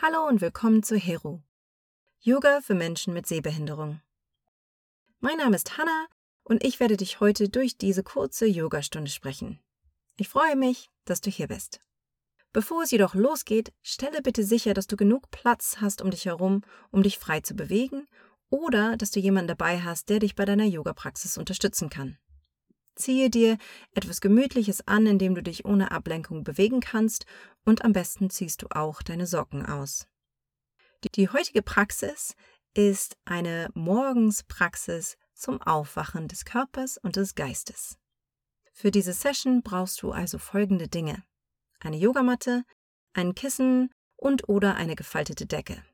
Hallo und willkommen zu Hero. Yoga für Menschen mit Sehbehinderung. Mein Name ist Hanna und ich werde dich heute durch diese kurze Yogastunde sprechen. Ich freue mich, dass du hier bist. Bevor es jedoch losgeht, stelle bitte sicher, dass du genug Platz hast um dich herum, um dich frei zu bewegen oder dass du jemanden dabei hast, der dich bei deiner Yoga-Praxis unterstützen kann. Ziehe dir etwas Gemütliches an, in dem du dich ohne Ablenkung bewegen kannst und am besten ziehst du auch deine Socken aus. Die heutige Praxis ist eine Morgenspraxis zum Aufwachen des Körpers und des Geistes. Für diese Session brauchst du also folgende Dinge. Eine Yogamatte, ein Kissen und oder eine gefaltete Decke.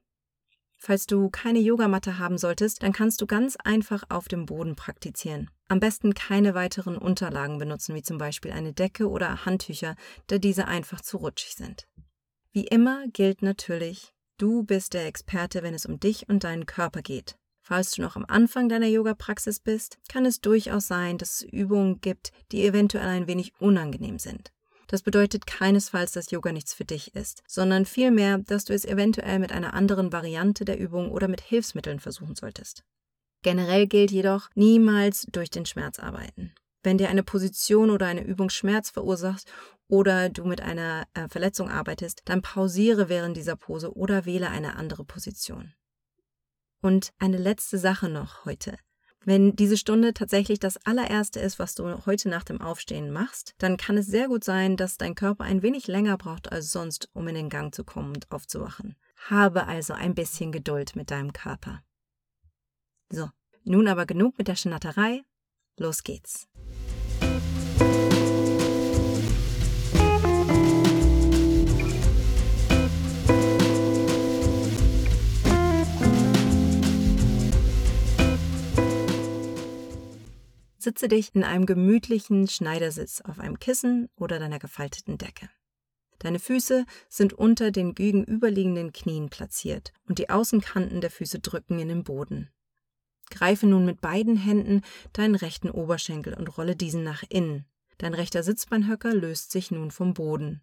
Falls du keine Yogamatte haben solltest, dann kannst du ganz einfach auf dem Boden praktizieren. Am besten keine weiteren Unterlagen benutzen, wie zum Beispiel eine Decke oder Handtücher, da diese einfach zu rutschig sind. Wie immer gilt natürlich, du bist der Experte, wenn es um dich und deinen Körper geht. Falls du noch am Anfang deiner Yoga-Praxis bist, kann es durchaus sein, dass es Übungen gibt, die eventuell ein wenig unangenehm sind. Das bedeutet keinesfalls, dass Yoga nichts für dich ist, sondern vielmehr, dass du es eventuell mit einer anderen Variante der Übung oder mit Hilfsmitteln versuchen solltest. Generell gilt jedoch, niemals durch den Schmerz arbeiten. Wenn dir eine Position oder eine Übung Schmerz verursacht oder du mit einer äh, Verletzung arbeitest, dann pausiere während dieser Pose oder wähle eine andere Position. Und eine letzte Sache noch heute. Wenn diese Stunde tatsächlich das allererste ist, was du heute nach dem Aufstehen machst, dann kann es sehr gut sein, dass dein Körper ein wenig länger braucht als sonst, um in den Gang zu kommen und aufzuwachen. Habe also ein bisschen Geduld mit deinem Körper. So, nun aber genug mit der Schnatterei. Los geht's. Sitze dich in einem gemütlichen Schneidersitz auf einem Kissen oder deiner gefalteten Decke. Deine Füße sind unter den gegenüberliegenden Knien platziert und die Außenkanten der Füße drücken in den Boden. Greife nun mit beiden Händen deinen rechten Oberschenkel und rolle diesen nach innen. Dein rechter Sitzbeinhöcker löst sich nun vom Boden.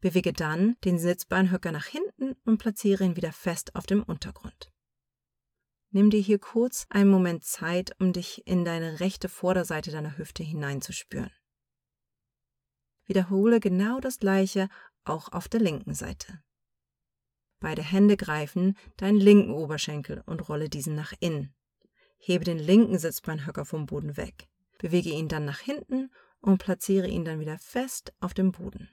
Bewege dann den Sitzbeinhöcker nach hinten und platziere ihn wieder fest auf dem Untergrund. Nimm dir hier kurz einen Moment Zeit, um dich in deine rechte Vorderseite deiner Hüfte hineinzuspüren. Wiederhole genau das gleiche auch auf der linken Seite. Beide Hände greifen deinen linken Oberschenkel und rolle diesen nach innen. Hebe den linken Sitzbeinhöcker vom Boden weg. Bewege ihn dann nach hinten und platziere ihn dann wieder fest auf dem Boden.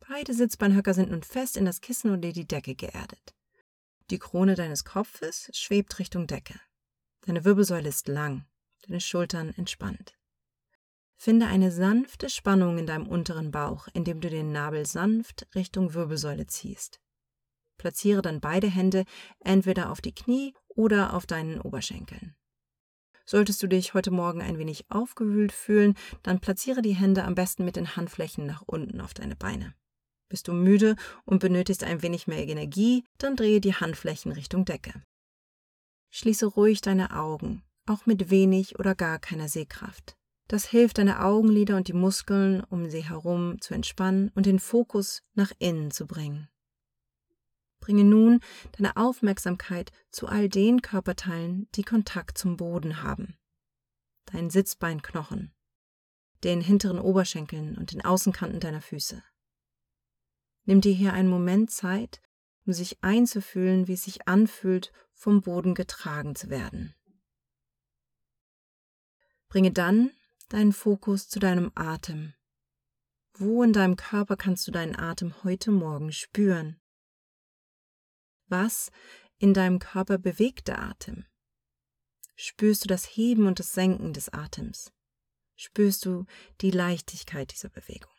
Beide Sitzbeinhöcker sind nun fest in das Kissen oder die Decke geerdet. Die Krone deines Kopfes schwebt Richtung Decke. Deine Wirbelsäule ist lang, deine Schultern entspannt. Finde eine sanfte Spannung in deinem unteren Bauch, indem du den Nabel sanft Richtung Wirbelsäule ziehst. Platziere dann beide Hände entweder auf die Knie oder auf deinen Oberschenkeln. Solltest du dich heute Morgen ein wenig aufgewühlt fühlen, dann platziere die Hände am besten mit den Handflächen nach unten auf deine Beine. Bist du müde und benötigst ein wenig mehr Energie, dann drehe die Handflächen Richtung Decke. Schließe ruhig deine Augen, auch mit wenig oder gar keiner Sehkraft. Das hilft deine Augenlider und die Muskeln um sie herum zu entspannen und den Fokus nach innen zu bringen. Bringe nun deine Aufmerksamkeit zu all den Körperteilen, die Kontakt zum Boden haben. Dein Sitzbeinknochen, den hinteren Oberschenkeln und den Außenkanten deiner Füße. Nimm dir hier einen Moment Zeit, um sich einzufühlen, wie es sich anfühlt, vom Boden getragen zu werden. Bringe dann deinen Fokus zu deinem Atem. Wo in deinem Körper kannst du deinen Atem heute Morgen spüren? Was in deinem Körper bewegt der Atem? Spürst du das Heben und das Senken des Atems? Spürst du die Leichtigkeit dieser Bewegung?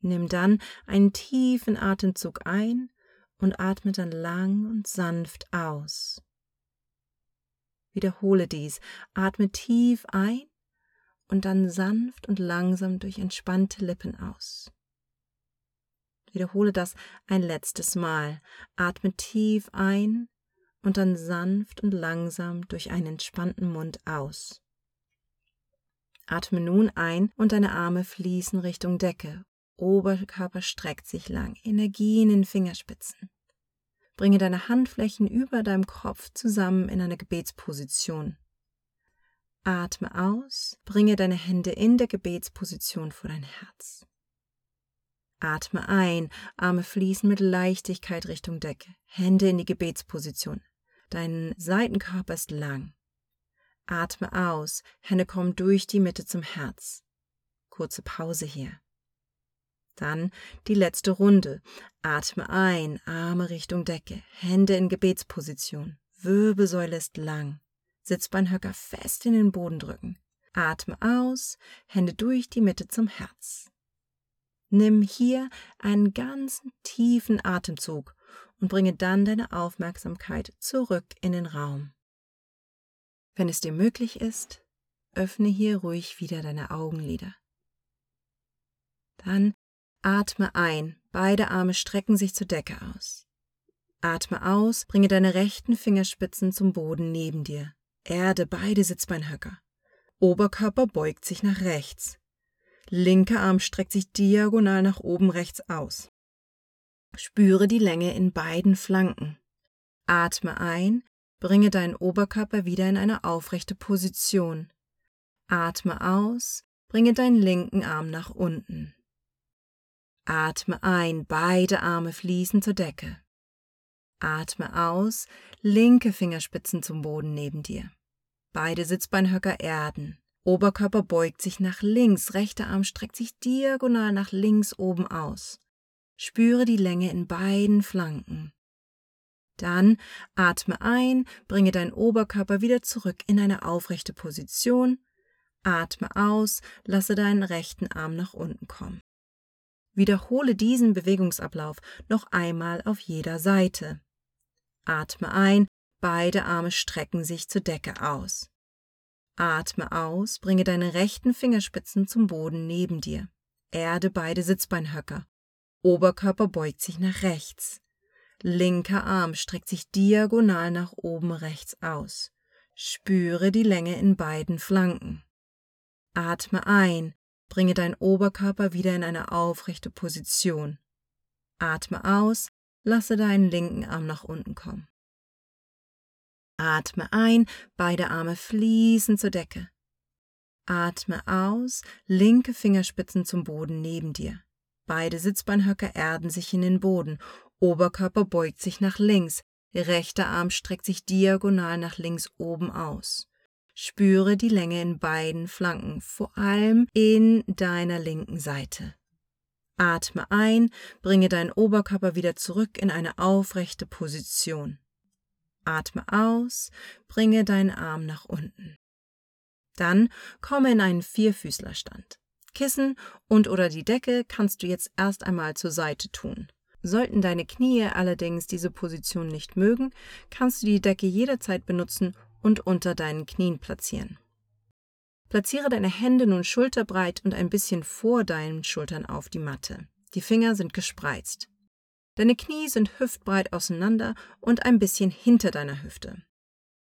Nimm dann einen tiefen Atemzug ein und atme dann lang und sanft aus. Wiederhole dies. Atme tief ein und dann sanft und langsam durch entspannte Lippen aus. Wiederhole das ein letztes Mal. Atme tief ein und dann sanft und langsam durch einen entspannten Mund aus. Atme nun ein und deine Arme fließen Richtung Decke Oberkörper streckt sich lang, Energie in den Fingerspitzen. Bringe deine Handflächen über deinem Kopf zusammen in eine Gebetsposition. Atme aus, bringe deine Hände in der Gebetsposition vor dein Herz. Atme ein, Arme fließen mit Leichtigkeit Richtung Decke, Hände in die Gebetsposition. Dein Seitenkörper ist lang. Atme aus, Hände kommen durch die Mitte zum Herz. Kurze Pause hier. Dann die letzte Runde. Atme ein, Arme Richtung Decke, Hände in Gebetsposition. Wirbelsäule ist lang. Sitzbeinhöcker fest in den Boden drücken. Atme aus, Hände durch die Mitte zum Herz. Nimm hier einen ganz tiefen Atemzug und bringe dann deine Aufmerksamkeit zurück in den Raum. Wenn es dir möglich ist, öffne hier ruhig wieder deine Augenlider. Dann atme ein, beide Arme strecken sich zur Decke aus. Atme aus, bringe deine rechten Fingerspitzen zum Boden neben dir. Erde beide Sitzbeinhöcker. Oberkörper beugt sich nach rechts. Linker Arm streckt sich diagonal nach oben rechts aus. Spüre die Länge in beiden Flanken. Atme ein, bringe deinen Oberkörper wieder in eine aufrechte Position. Atme aus, bringe deinen linken Arm nach unten. Atme ein, beide Arme fließen zur Decke. Atme aus, linke Fingerspitzen zum Boden neben dir. Beide Sitzbeinhöcker erden. Oberkörper beugt sich nach links, rechter Arm streckt sich diagonal nach links oben aus. Spüre die Länge in beiden Flanken. Dann atme ein, bringe deinen Oberkörper wieder zurück in eine aufrechte Position. Atme aus, lasse deinen rechten Arm nach unten kommen. Wiederhole diesen Bewegungsablauf noch einmal auf jeder Seite. Atme ein, beide Arme strecken sich zur Decke aus. Atme aus, bringe deine rechten Fingerspitzen zum Boden neben dir. Erde beide Sitzbeinhöcker. Oberkörper beugt sich nach rechts. Linker Arm streckt sich diagonal nach oben rechts aus. Spüre die Länge in beiden Flanken. Atme ein, bringe deinen Oberkörper wieder in eine aufrechte Position. Atme aus, lasse deinen linken Arm nach unten kommen. Atme ein, beide Arme fließen zur Decke. Atme aus, linke Fingerspitzen zum Boden neben dir. Beide Sitzbeinhöcker erden sich in den Boden, Oberkörper beugt sich nach links, rechter Arm streckt sich diagonal nach links oben aus. Spüre die Länge in beiden Flanken, vor allem in deiner linken Seite. Atme ein, bringe deinen Oberkörper wieder zurück in eine aufrechte Position. Atme aus, bringe deinen Arm nach unten. Dann komme in einen Vierfüßlerstand. Kissen und oder die Decke kannst du jetzt erst einmal zur Seite tun. Sollten deine Knie allerdings diese Position nicht mögen, kannst du die Decke jederzeit benutzen und unter deinen Knien platzieren. Platziere deine Hände nun schulterbreit und ein bisschen vor deinen Schultern auf die Matte. Die Finger sind gespreizt. Deine Knie sind hüftbreit auseinander und ein bisschen hinter deiner Hüfte.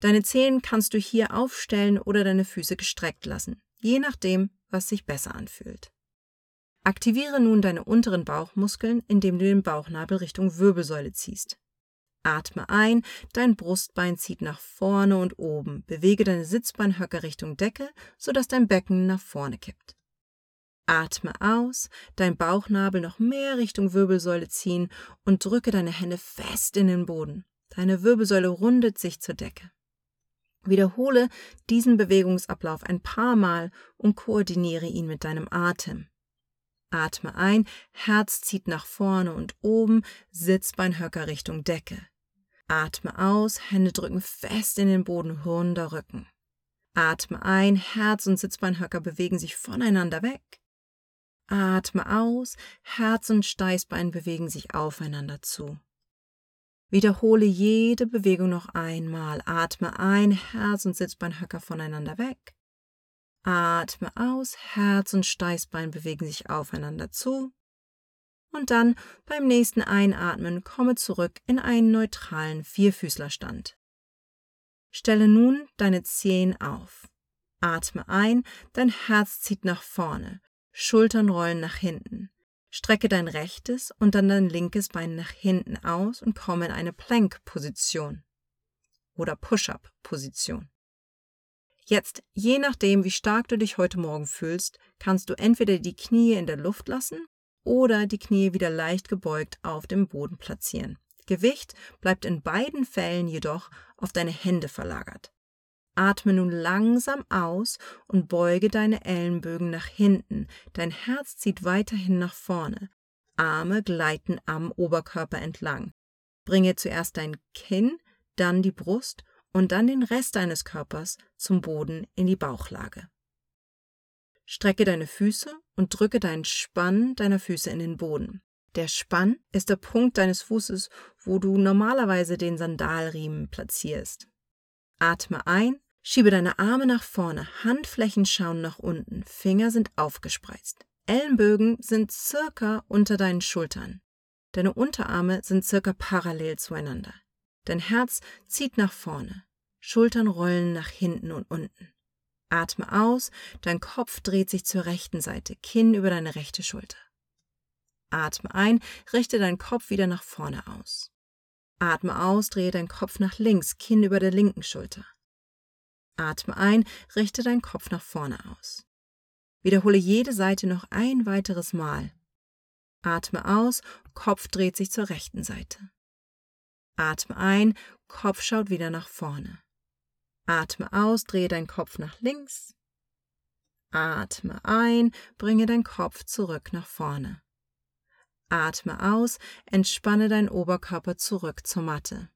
Deine Zehen kannst du hier aufstellen oder deine Füße gestreckt lassen, je nachdem, was sich besser anfühlt. Aktiviere nun deine unteren Bauchmuskeln, indem du den Bauchnabel Richtung Wirbelsäule ziehst. Atme ein, dein Brustbein zieht nach vorne und oben, bewege deine Sitzbeinhöcker Richtung Decke, sodass dein Becken nach vorne kippt. Atme aus, dein Bauchnabel noch mehr Richtung Wirbelsäule ziehen und drücke deine Hände fest in den Boden. Deine Wirbelsäule rundet sich zur Decke. Wiederhole diesen Bewegungsablauf ein paar Mal und koordiniere ihn mit deinem Atem. Atme ein, Herz zieht nach vorne und oben, Sitzbeinhöcker Richtung Decke. Atme aus, Hände drücken fest in den Boden, runder Rücken. Atme ein, Herz und Sitzbeinhöcker bewegen sich voneinander weg. Atme aus, Herz und Steißbein bewegen sich aufeinander zu. Wiederhole jede Bewegung noch einmal. Atme ein, Herz und Sitzbeinhöcker voneinander weg. Atme aus, Herz und Steißbein bewegen sich aufeinander zu. Und dann beim nächsten Einatmen komme zurück in einen neutralen Vierfüßlerstand. Stelle nun deine Zehen auf. Atme ein, dein Herz zieht nach vorne. Schultern rollen nach hinten. Strecke dein rechtes und dann dein linkes Bein nach hinten aus und komme in eine Plank-Position oder Push-Up-Position. Jetzt, je nachdem, wie stark du dich heute Morgen fühlst, kannst du entweder die Knie in der Luft lassen oder die Knie wieder leicht gebeugt auf dem Boden platzieren. Gewicht bleibt in beiden Fällen jedoch auf deine Hände verlagert. Atme nun langsam aus und beuge deine Ellenbögen nach hinten. Dein Herz zieht weiterhin nach vorne. Arme gleiten am Oberkörper entlang. Bringe zuerst dein Kinn, dann die Brust und dann den Rest deines Körpers zum Boden in die Bauchlage. Strecke deine Füße und drücke deinen Spann deiner Füße in den Boden. Der Spann ist der Punkt deines Fußes, wo du normalerweise den Sandalriemen platzierst. Atme ein, schiebe deine Arme nach vorne, Handflächen schauen nach unten, Finger sind aufgespreizt. Ellenbögen sind circa unter deinen Schultern. Deine Unterarme sind circa parallel zueinander. Dein Herz zieht nach vorne. Schultern rollen nach hinten und unten. Atme aus, dein Kopf dreht sich zur rechten Seite, Kinn über deine rechte Schulter. Atme ein, richte deinen Kopf wieder nach vorne aus. Atme aus, drehe deinen Kopf nach links, Kinn über der linken Schulter. Atme ein, richte deinen Kopf nach vorne aus. Wiederhole jede Seite noch ein weiteres Mal. Atme aus, Kopf dreht sich zur rechten Seite. Atme ein, Kopf schaut wieder nach vorne. Atme aus, drehe deinen Kopf nach links. Atme ein, bringe deinen Kopf zurück nach vorne. Atme aus, entspanne deinen Oberkörper zurück zur Matte.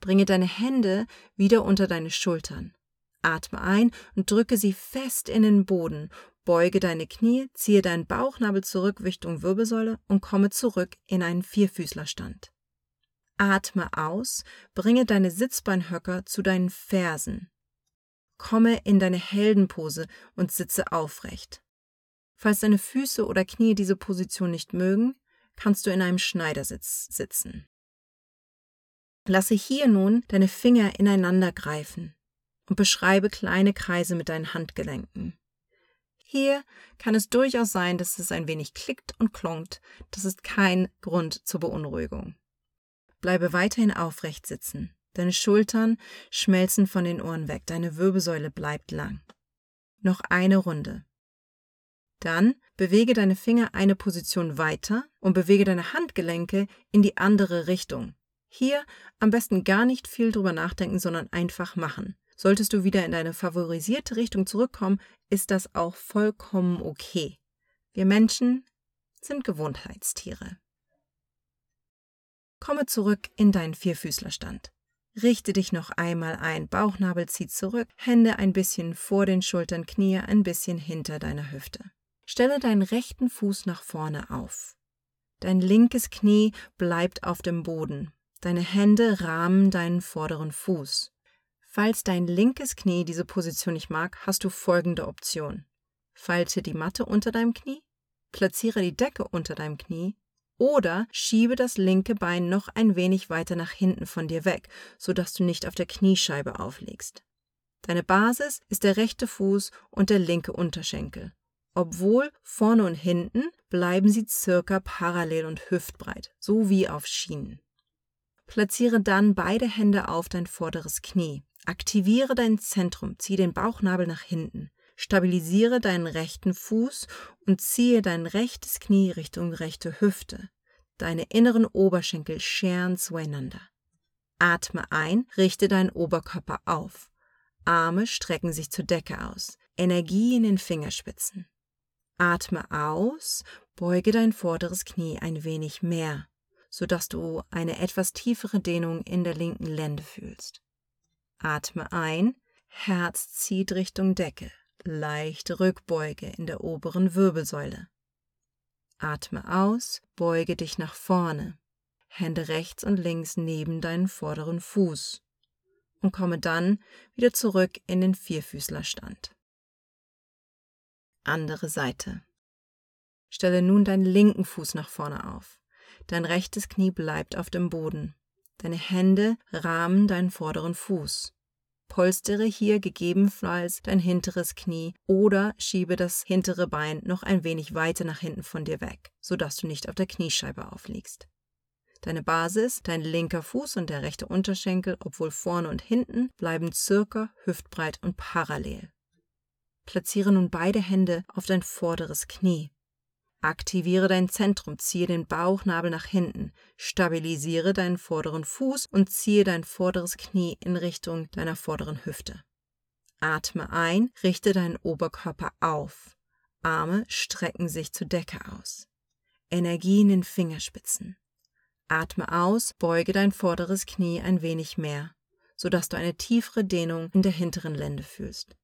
Bringe deine Hände wieder unter deine Schultern. Atme ein und drücke sie fest in den Boden. Beuge deine Knie, ziehe deinen Bauchnabel zurück Richtung Wirbelsäule und komme zurück in einen Vierfüßlerstand. Atme aus, bringe deine Sitzbeinhöcker zu deinen Fersen. Komme in deine Heldenpose und sitze aufrecht. Falls deine Füße oder Knie diese Position nicht mögen, kannst du in einem Schneidersitz sitzen. Lasse hier nun deine Finger ineinander greifen und beschreibe kleine Kreise mit deinen Handgelenken. Hier kann es durchaus sein, dass es ein wenig klickt und klonkt. Das ist kein Grund zur Beunruhigung. Bleibe weiterhin aufrecht sitzen. Deine Schultern schmelzen von den Ohren weg, deine Wirbelsäule bleibt lang. Noch eine Runde. Dann bewege deine Finger eine Position weiter und bewege deine Handgelenke in die andere Richtung. Hier am besten gar nicht viel drüber nachdenken, sondern einfach machen. Solltest du wieder in deine favorisierte Richtung zurückkommen, ist das auch vollkommen okay. Wir Menschen sind Gewohnheitstiere. Komme zurück in deinen Vierfüßlerstand. Richte dich noch einmal ein, Bauchnabel zieht zurück, Hände ein bisschen vor den Schultern, Knie ein bisschen hinter deiner Hüfte. Stelle deinen rechten Fuß nach vorne auf. Dein linkes Knie bleibt auf dem Boden. Deine Hände rahmen deinen vorderen Fuß. Falls dein linkes Knie diese Position nicht mag, hast du folgende Option. Falte die Matte unter deinem Knie, platziere die Decke unter deinem Knie oder schiebe das linke Bein noch ein wenig weiter nach hinten von dir weg, sodass du nicht auf der Kniescheibe auflegst. Deine Basis ist der rechte Fuß und der linke Unterschenkel. Obwohl vorne und hinten bleiben sie circa parallel und hüftbreit, so wie auf Schienen. Platziere dann beide Hände auf dein vorderes Knie. Aktiviere dein Zentrum, zieh den Bauchnabel nach hinten. Stabilisiere deinen rechten Fuß und ziehe dein rechtes Knie Richtung rechte Hüfte. Deine inneren Oberschenkel scheren zueinander. Atme ein, richte deinen Oberkörper auf. Arme strecken sich zur Decke aus. Energie in den Fingerspitzen. Atme aus, beuge dein vorderes Knie ein wenig mehr, sodass du eine etwas tiefere Dehnung in der linken Lende fühlst. Atme ein, Herz zieht Richtung Decke leichte Rückbeuge in der oberen Wirbelsäule. Atme aus, beuge dich nach vorne, Hände rechts und links neben deinen vorderen Fuß und komme dann wieder zurück in den Vierfüßlerstand. Andere Seite. Stelle nun deinen linken Fuß nach vorne auf. Dein rechtes Knie bleibt auf dem Boden. Deine Hände rahmen deinen vorderen Fuß. Polstere hier gegebenenfalls dein hinteres Knie oder schiebe das hintere Bein noch ein wenig weiter nach hinten von dir weg, sodass du nicht auf der Kniescheibe aufliegst. Deine Basis, dein linker Fuß und der rechte Unterschenkel, obwohl vorne und hinten, bleiben circa hüftbreit und parallel. Platziere nun beide Hände auf dein vorderes Knie. Aktiviere dein Zentrum, ziehe den Bauchnabel nach hinten, stabilisiere deinen vorderen Fuß und ziehe dein vorderes Knie in Richtung deiner vorderen Hüfte. Atme ein, richte deinen Oberkörper auf. Arme strecken sich zur Decke aus. Energie in den Fingerspitzen. Atme aus, beuge dein vorderes Knie ein wenig mehr, sodass du eine tiefere Dehnung in der hinteren Lende fühlst.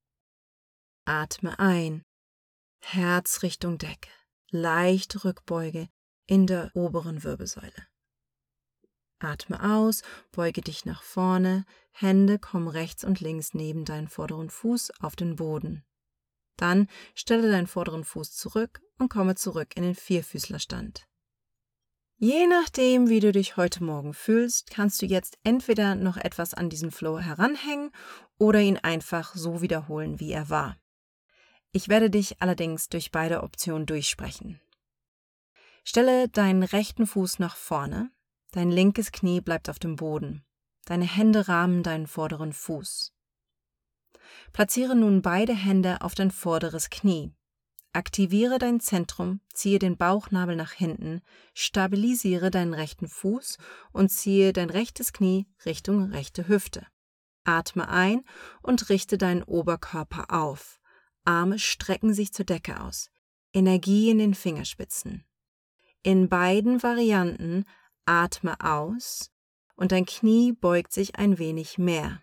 Atme ein, Herz Richtung Decke leichte Rückbeuge in der oberen Wirbelsäule. Atme aus, beuge dich nach vorne, Hände kommen rechts und links neben deinen vorderen Fuß auf den Boden. Dann stelle deinen vorderen Fuß zurück und komme zurück in den Vierfüßlerstand. Je nachdem, wie du dich heute Morgen fühlst, kannst du jetzt entweder noch etwas an diesen Flow heranhängen oder ihn einfach so wiederholen, wie er war. Ich werde dich allerdings durch beide Optionen durchsprechen. Stelle deinen rechten Fuß nach vorne, dein linkes Knie bleibt auf dem Boden, deine Hände rahmen deinen vorderen Fuß. Platziere nun beide Hände auf dein vorderes Knie. Aktiviere dein Zentrum, ziehe den Bauchnabel nach hinten, stabilisiere deinen rechten Fuß und ziehe dein rechtes Knie Richtung rechte Hüfte. Atme ein und richte deinen Oberkörper auf. Arme strecken sich zur Decke aus. Energie in den Fingerspitzen. In beiden Varianten atme aus und dein Knie beugt sich ein wenig mehr.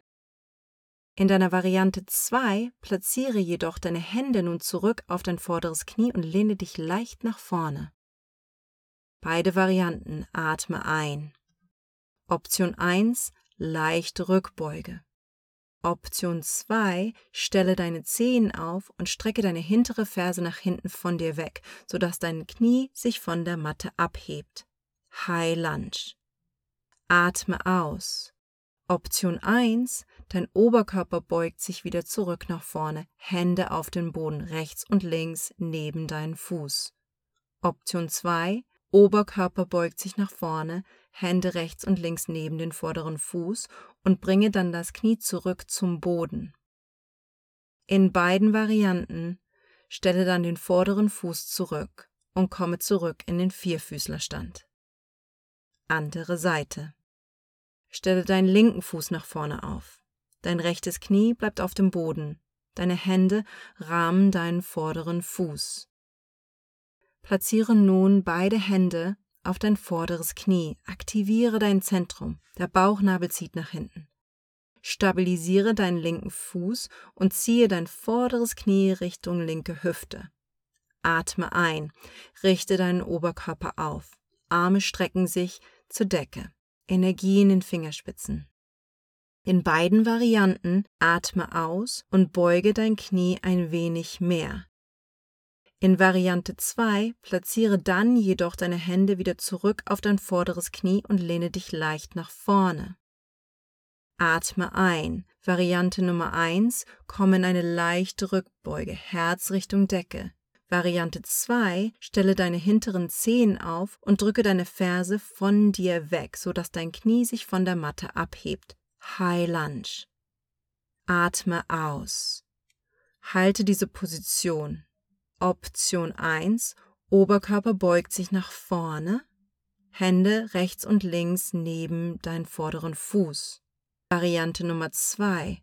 In deiner Variante 2 platziere jedoch deine Hände nun zurück auf dein vorderes Knie und lehne dich leicht nach vorne. Beide Varianten atme ein. Option 1 leichte Rückbeuge. Option 2, stelle deine Zehen auf und strecke deine hintere Ferse nach hinten von dir weg, sodass dein Knie sich von der Matte abhebt. High Lunge. Atme aus. Option 1, dein Oberkörper beugt sich wieder zurück nach vorne, Hände auf den Boden rechts und links neben deinen Fuß. Option 2, Oberkörper beugt sich nach vorne, Hände rechts und links neben den vorderen Fuß und bringe dann das Knie zurück zum Boden. In beiden Varianten stelle dann den vorderen Fuß zurück und komme zurück in den Vierfüßlerstand. Andere Seite. Stelle deinen linken Fuß nach vorne auf. Dein rechtes Knie bleibt auf dem Boden. Deine Hände rahmen deinen vorderen Fuß. Platziere nun beide Hände auf dein vorderes Knie. Aktiviere dein Zentrum. Der Bauchnabel zieht nach hinten. Stabilisiere deinen linken Fuß und ziehe dein vorderes Knie Richtung linke Hüfte. Atme ein. Richte deinen Oberkörper auf. Arme strecken sich zur Decke. Energie in den Fingerspitzen. In beiden Varianten atme aus und beuge dein Knie ein wenig mehr. In Variante 2 platziere dann jedoch deine Hände wieder zurück auf dein vorderes Knie und lehne dich leicht nach vorne. Atme ein. Variante Nummer 1, komm in eine leichte Rückbeuge, Herz Richtung Decke. Variante 2, stelle deine hinteren Zehen auf und drücke deine Ferse von dir weg, sodass dein Knie sich von der Matte abhebt. High Lunge. Atme aus. Halte diese Position. Option 1. Oberkörper beugt sich nach vorne. Hände rechts und links neben deinen vorderen Fuß. Variante Nummer 2.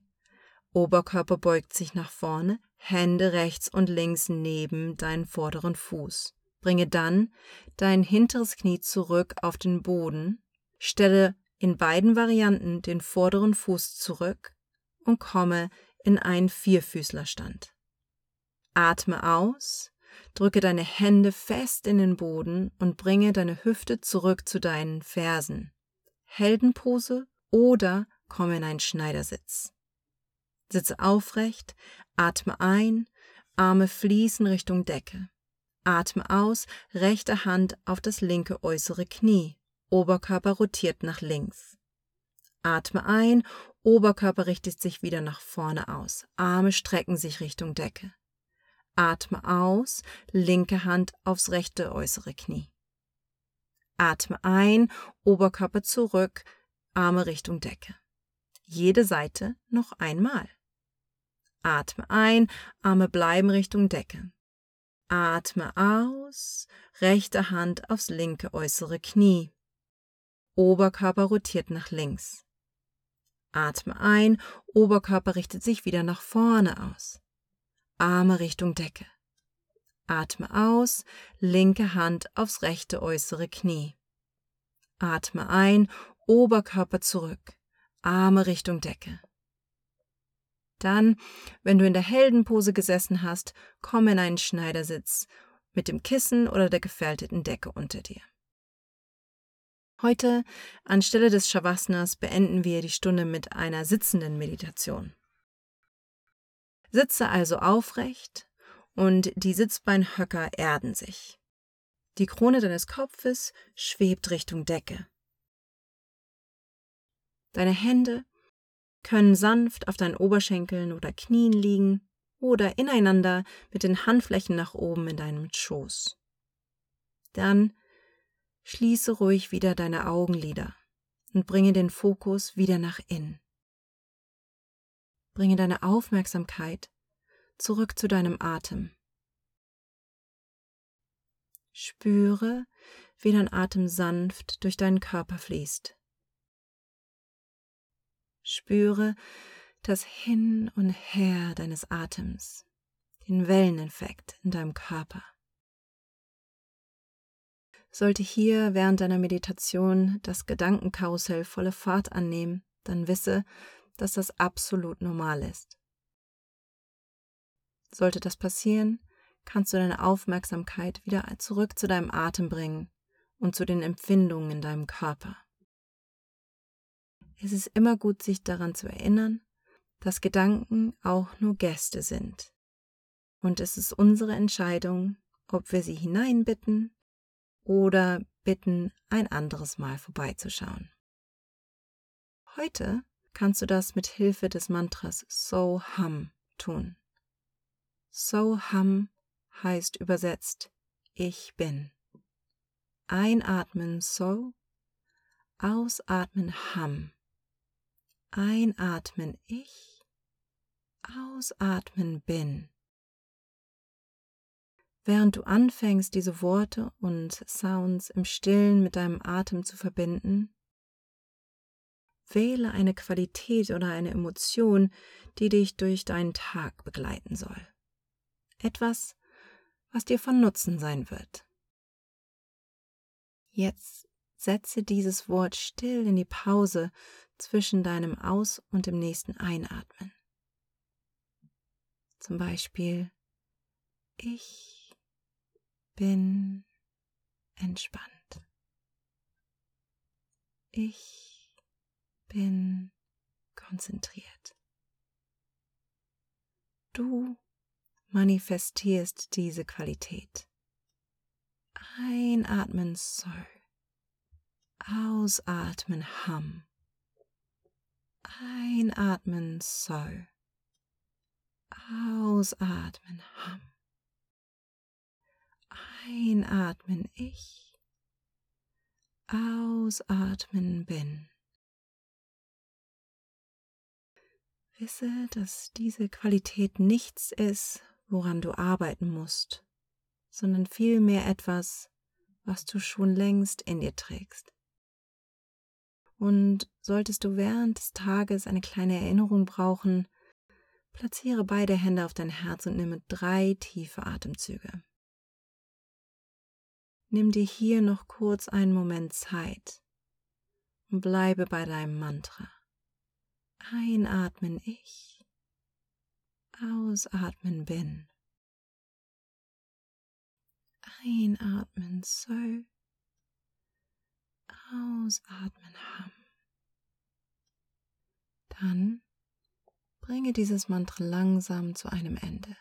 Oberkörper beugt sich nach vorne, Hände rechts und links neben deinen vorderen Fuß. Bringe dann dein hinteres Knie zurück auf den Boden, stelle in beiden Varianten den vorderen Fuß zurück und komme in einen Vierfüßlerstand. Atme aus, drücke deine Hände fest in den Boden und bringe deine Hüfte zurück zu deinen Fersen. Heldenpose oder komme in einen Schneidersitz. Sitze aufrecht, atme ein, Arme fließen Richtung Decke. Atme aus, rechte Hand auf das linke äußere Knie, Oberkörper rotiert nach links. Atme ein, Oberkörper richtet sich wieder nach vorne aus. Arme strecken sich Richtung Decke. Atme aus, linke Hand aufs rechte äußere Knie. Atme ein, Oberkörper zurück, Arme Richtung Decke. Jede Seite noch einmal. Atme ein, Arme bleiben Richtung Decke. Atme aus, rechte Hand aufs linke äußere Knie. Oberkörper rotiert nach links. Atme ein, Oberkörper richtet sich wieder nach vorne aus. Arme Richtung Decke. Atme aus, linke Hand aufs rechte äußere Knie. Atme ein, Oberkörper zurück, Arme Richtung Decke. Dann, wenn du in der Heldenpose gesessen hast, komm in einen Schneidersitz mit dem Kissen oder der gefälteten Decke unter dir. Heute, anstelle des Shavasnas, beenden wir die Stunde mit einer sitzenden Meditation. Sitze also aufrecht und die Sitzbeinhöcker erden sich. Die Krone deines Kopfes schwebt Richtung Decke. Deine Hände können sanft auf deinen Oberschenkeln oder Knien liegen oder ineinander mit den Handflächen nach oben in deinem Schoß. Dann schließe ruhig wieder deine Augenlider und bringe den Fokus wieder nach innen. Bringe deine Aufmerksamkeit zurück zu deinem Atem. Spüre, wie dein Atem sanft durch deinen Körper fließt. Spüre das Hin und Her deines Atems, den Welleneffekt in deinem Körper. Sollte hier während deiner Meditation das Gedankenkarussell volle Fahrt annehmen, dann wisse, dass das absolut normal ist. Sollte das passieren, kannst du deine Aufmerksamkeit wieder zurück zu deinem Atem bringen und zu den Empfindungen in deinem Körper. Es ist immer gut, sich daran zu erinnern, dass Gedanken auch nur Gäste sind. Und es ist unsere Entscheidung, ob wir sie hineinbitten oder bitten, ein anderes Mal vorbeizuschauen. Heute kannst du das mit Hilfe des Mantras So Hum tun. So Hum heißt übersetzt Ich bin. Einatmen So, ausatmen Hum. Einatmen ich, ausatmen bin. Während du anfängst, diese Worte und Sounds im stillen mit deinem Atem zu verbinden, wähle eine Qualität oder eine Emotion, die dich durch deinen Tag begleiten soll. Etwas, was dir von Nutzen sein wird. Jetzt setze dieses Wort still in die Pause zwischen deinem Aus- und dem nächsten Einatmen. Zum Beispiel, ich bin entspannt. Ich bin konzentriert. Du manifestierst diese Qualität. Einatmen soll, ausatmen Hum. Einatmen soll. Ausatmen Ham. Einatmen ich. Ausatmen bin. Wisse, dass diese Qualität nichts ist, woran du arbeiten musst, sondern vielmehr etwas, was du schon längst in dir trägst. Und solltest du während des Tages eine kleine Erinnerung brauchen, platziere beide Hände auf dein Herz und nimm drei tiefe Atemzüge. Nimm dir hier noch kurz einen Moment Zeit und bleibe bei deinem Mantra. Einatmen ich, ausatmen bin. Einatmen soll, Ausatmen haben. Dann bringe dieses Mantra langsam zu einem Ende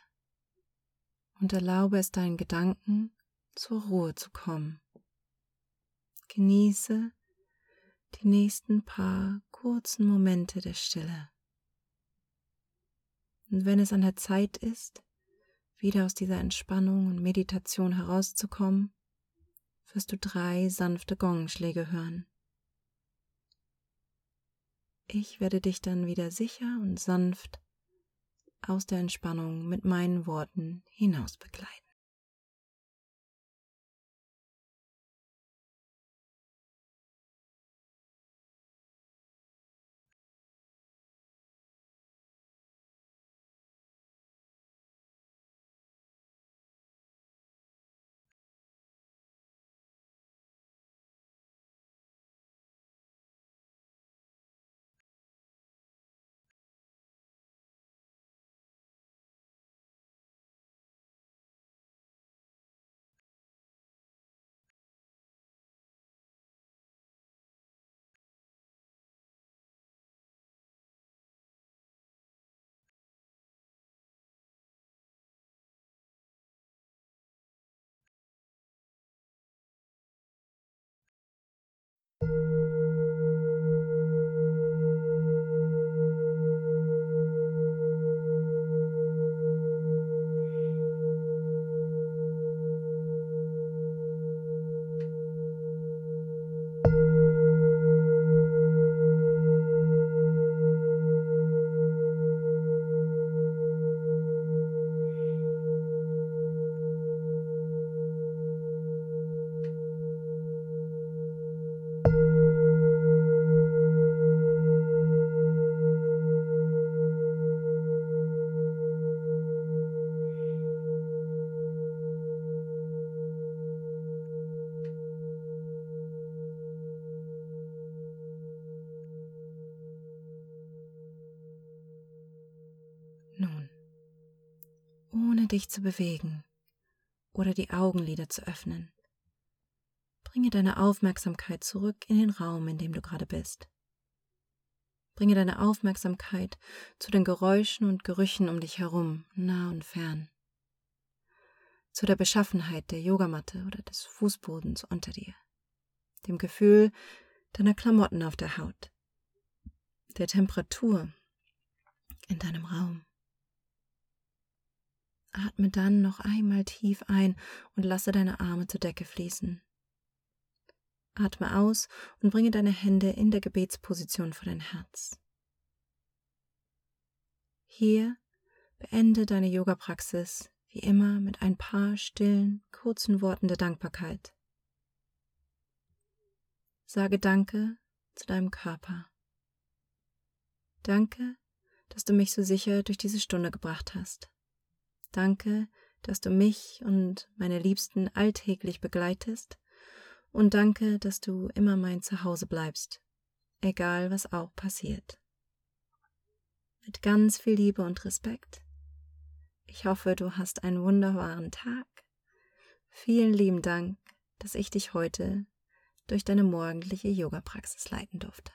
und erlaube es deinen Gedanken zur Ruhe zu kommen. Genieße die nächsten paar kurzen Momente der Stille. Und wenn es an der Zeit ist, wieder aus dieser Entspannung und Meditation herauszukommen, wirst du drei sanfte Gongschläge hören. Ich werde dich dann wieder sicher und sanft aus der Entspannung mit meinen Worten hinaus begleiten. Dich zu bewegen oder die Augenlider zu öffnen, bringe deine Aufmerksamkeit zurück in den Raum, in dem du gerade bist. Bringe deine Aufmerksamkeit zu den Geräuschen und Gerüchen um dich herum, nah und fern. Zu der Beschaffenheit der Yogamatte oder des Fußbodens unter dir. Dem Gefühl deiner Klamotten auf der Haut. Der Temperatur in deinem Raum. Atme dann noch einmal tief ein und lasse deine Arme zur Decke fließen. Atme aus und bringe deine Hände in der Gebetsposition vor dein Herz. Hier beende deine Yoga-Praxis wie immer mit ein paar stillen, kurzen Worten der Dankbarkeit. Sage Danke zu deinem Körper. Danke, dass du mich so sicher durch diese Stunde gebracht hast. Danke, dass du mich und meine Liebsten alltäglich begleitest und danke, dass du immer mein Zuhause bleibst, egal was auch passiert. Mit ganz viel Liebe und Respekt. Ich hoffe, du hast einen wunderbaren Tag. Vielen lieben Dank, dass ich dich heute durch deine morgendliche Yoga-Praxis leiten durfte.